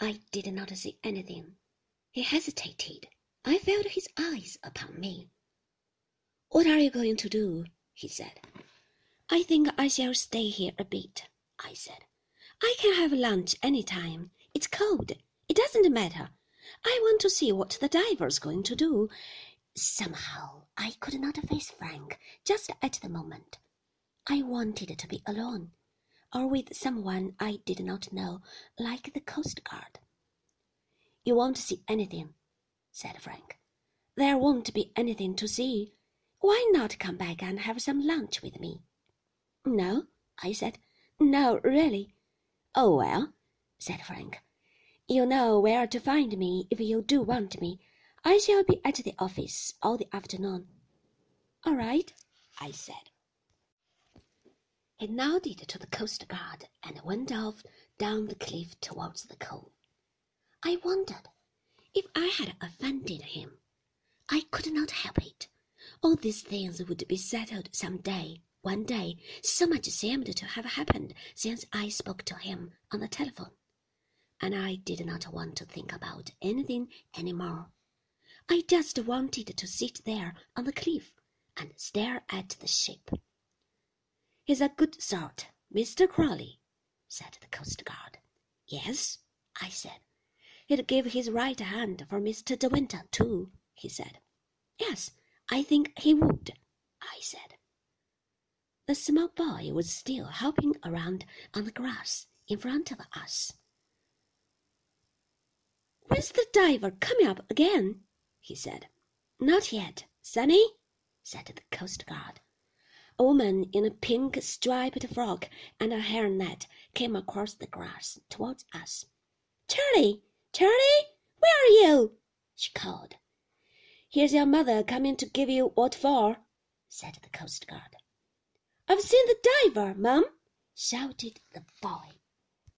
I did not see anything. He hesitated. I felt his eyes upon me. What are you going to do? he said. I think I shall stay here a bit, I said. I can have lunch any time. It's cold. It doesn't matter. I want to see what the diver's going to do. Somehow I could not face Frank just at the moment. I wanted to be alone, or with someone I did not know, like the Coast Guard. You won't see anything, said Frank. There won't be anything to see. Why not come back and have some lunch with me? No, I said. No, really. Oh, well, said Frank. You know where to find me if you do want me. I shall be at the office all the afternoon. All right, I said. He nodded to the coast guard and went off down the cliff towards the cove. I wondered if I had offended him. I could not help it. All these things would be settled some day. One day, so much seemed to have happened since I spoke to him on the telephone, and I did not want to think about anything any more. I just wanted to sit there on the cliff and stare at the ship. He's a good sort, Mr. Crawley, said the coast guard. Yes, I said. He'd give his right hand for Mr. De Winter, too, he said. Yes, I think he would, I said. The small boy was still hopping around on the grass in front of us. Where's the diver coming up again? he said. Not yet, Sonny, said the coast guard. Woman in a pink striped frock and a hairnet came across the grass towards us. Charlie, Charlie, where are you? she called. Here's your mother coming to give you what for, said the coast guard. I've seen the diver, Mum, shouted the boy.